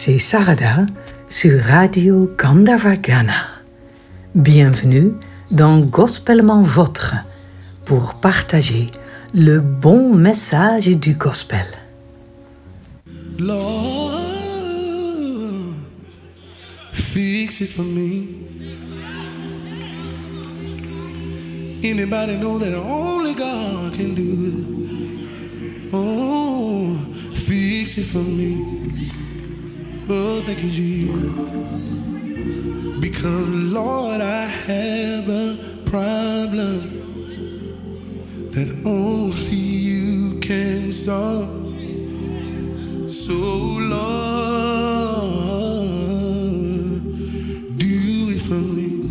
c'est Sarada sur Radio Gandavagana. Bienvenue dans Gospellement Votre pour partager le bon message du gospel. Anybody know that only God can do it? Oh, fix it for me. Oh, thank you, Jesus. Because, Lord, I have a problem that only you can solve. So, Lord, do it for me.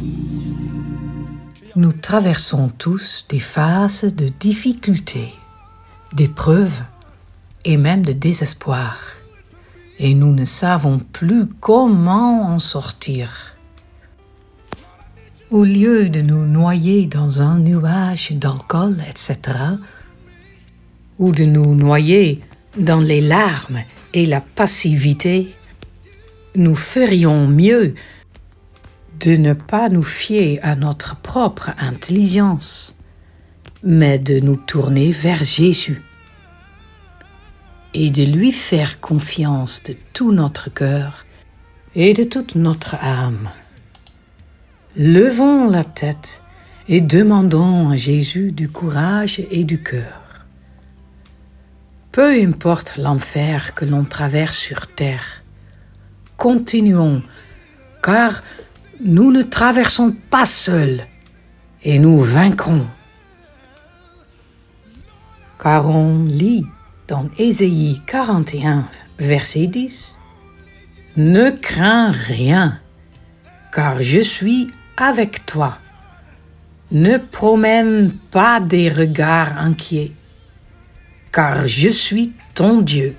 Nous traversons tous des phases de difficultés, d'épreuves et même de désespoir. Et nous ne savons plus comment en sortir. Au lieu de nous noyer dans un nuage d'alcool, etc., ou de nous noyer dans les larmes et la passivité, nous ferions mieux de ne pas nous fier à notre propre intelligence, mais de nous tourner vers Jésus et de lui faire confiance de tout notre cœur et de toute notre âme. Levons la tête et demandons à Jésus du courage et du cœur. Peu importe l'enfer que l'on traverse sur terre, continuons, car nous ne traversons pas seuls et nous vaincrons. Car on lit dans Ésaïe 41, verset 10, Ne crains rien, car je suis avec toi. Ne promène pas des regards inquiets, car je suis ton Dieu.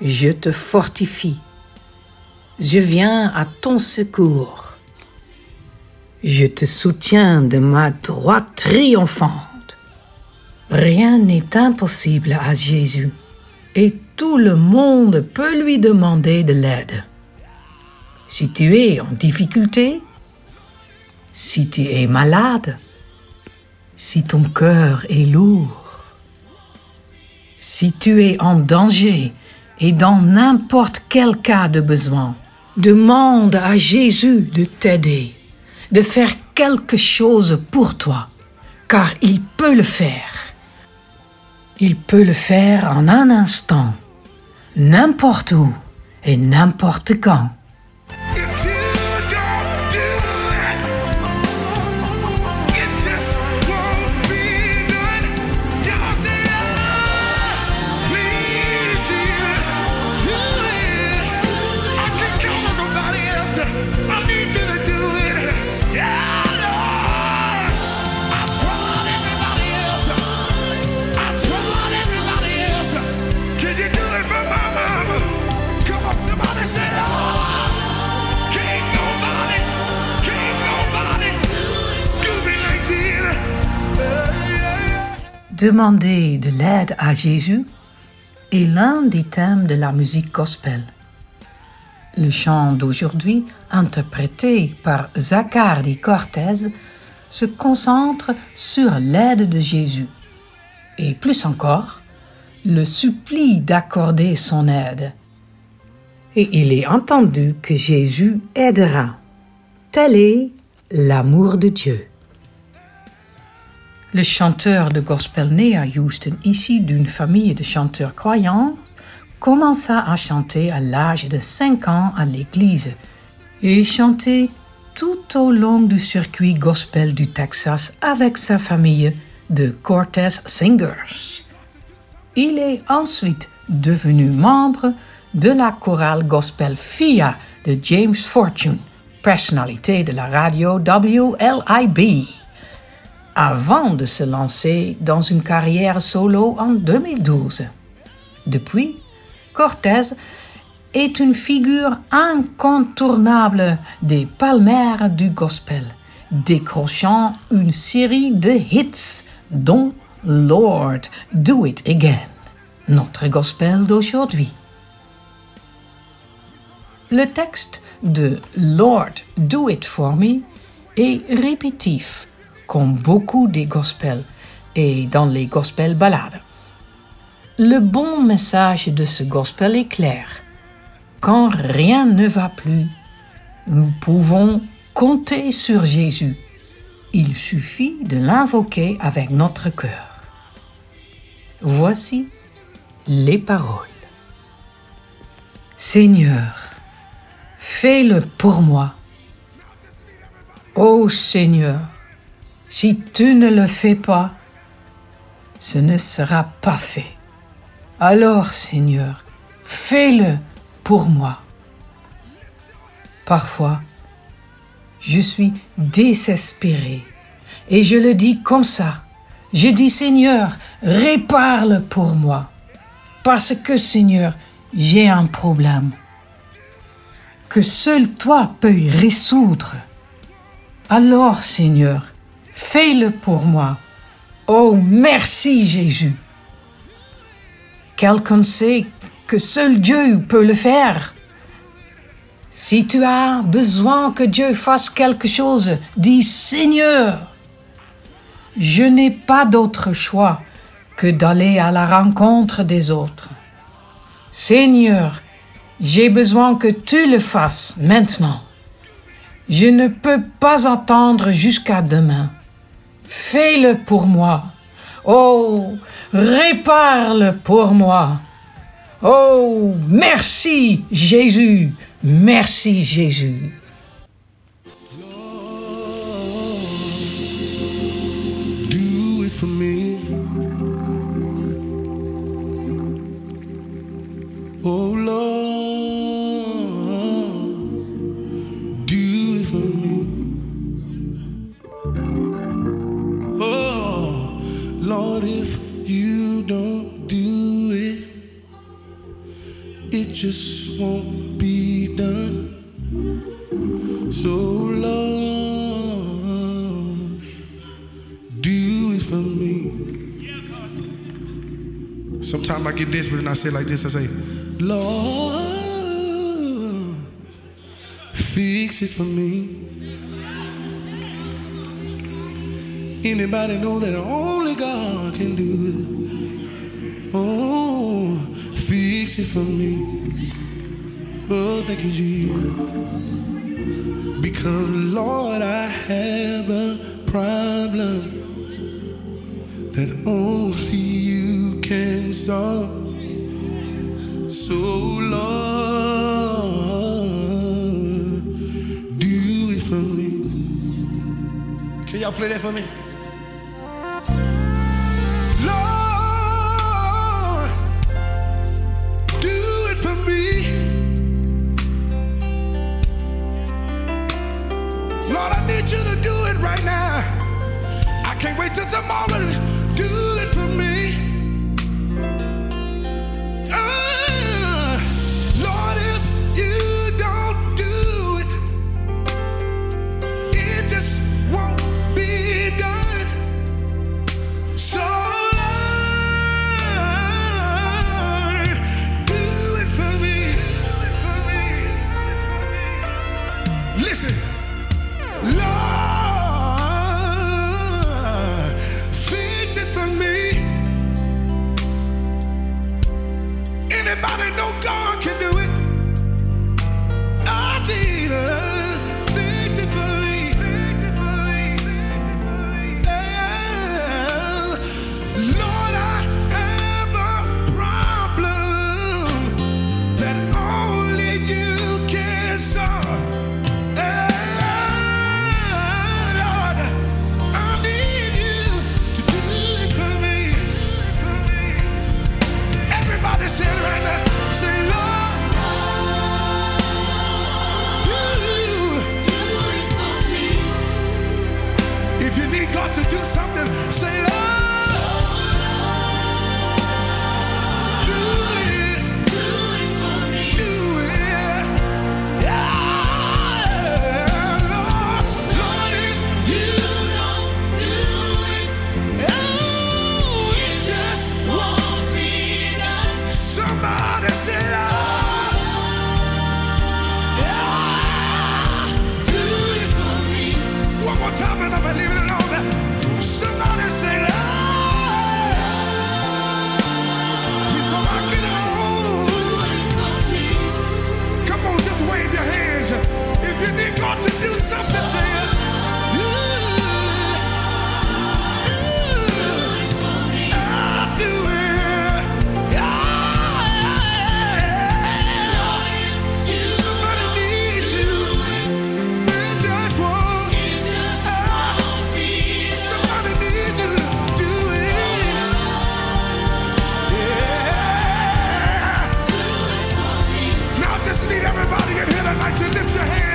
Je te fortifie. Je viens à ton secours. Je te soutiens de ma droite triomphante. Rien n'est impossible à Jésus, et tout le monde peut lui demander de l'aide. Si tu es en difficulté, si tu es malade, si ton cœur est lourd, si tu es en danger et dans n'importe quel cas de besoin, demande à Jésus de t'aider, de faire quelque chose pour toi, car il peut le faire. Il peut le faire en un instant, n'importe où et n'importe quand. Demander de l'aide à Jésus est l'un des thèmes de la musique gospel. Le chant d'aujourd'hui, interprété par Zachary Cortez, se concentre sur l'aide de Jésus. Et plus encore, le supplie d'accorder son aide. Et il est entendu que Jésus aidera. Tel est l'amour de Dieu. Le chanteur de gospel né à Houston, issu d'une famille de chanteurs croyants, commença à chanter à l'âge de 5 ans à l'église et chantait tout au long du circuit gospel du Texas avec sa famille de Cortez Singers. Il est ensuite devenu membre de la chorale gospel FIA de James Fortune, personnalité de la radio WLIB avant de se lancer dans une carrière solo en 2012. Depuis, Cortez est une figure incontournable des palmaires du gospel, décrochant une série de hits dont Lord Do It Again, notre gospel d'aujourd'hui. Le texte de Lord, do it for me est répétitif, comme beaucoup des gospels et dans les gospels ballades. Le bon message de ce gospel est clair. Quand rien ne va plus, nous pouvons compter sur Jésus. Il suffit de l'invoquer avec notre cœur. Voici les paroles. Seigneur, fais-le pour moi. Ô Seigneur, si tu ne le fais pas, ce ne sera pas fait. Alors, Seigneur, fais-le pour moi. Parfois, je suis désespéré et je le dis comme ça. Je dis, Seigneur, répare-le pour moi. Parce que, Seigneur, j'ai un problème que seul toi peux résoudre. Alors, Seigneur, fais-le pour moi. Oh, merci Jésus. Quelqu'un sait que seul Dieu peut le faire. Si tu as besoin que Dieu fasse quelque chose, dis Seigneur. Je n'ai pas d'autre choix que d'aller à la rencontre des autres. Seigneur, j'ai besoin que tu le fasses maintenant. Je ne peux pas attendre jusqu'à demain. Fais-le pour moi. Oh, répare-le pour moi. Oh, merci Jésus, merci Jésus. Lord, if you don't do it, it just won't be done. So Lord, do it for me. Sometimes I get desperate and I say like this. I say, Lord, fix it for me. Anybody know that only God can do it? Oh, fix it for me. Oh, thank you, Jesus. Because, Lord, I have a problem that only you can solve. So, Lord, do it for me. Can y'all play that for me? I need you to do it right now. I can't wait till tomorrow to do it for me. Do something, say, just need everybody in here tonight to lift your hands.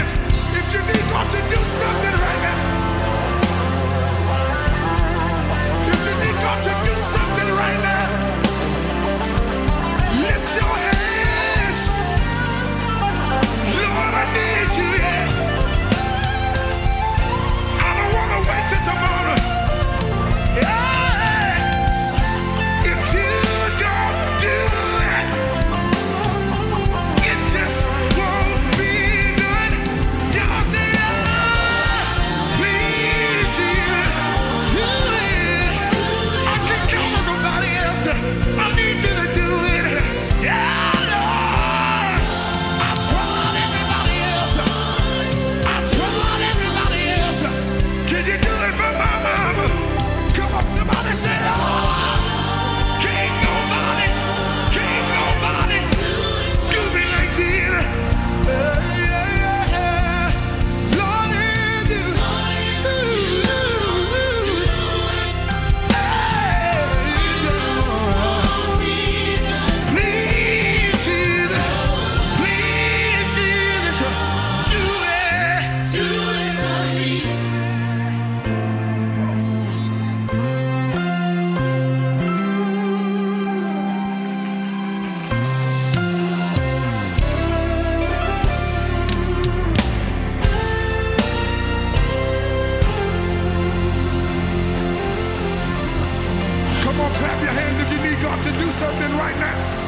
Come on, clap your hands if you need God to do something right now.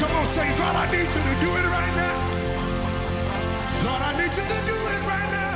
Come on, say, God, I need you to do it right now. God, I need you to do it right now.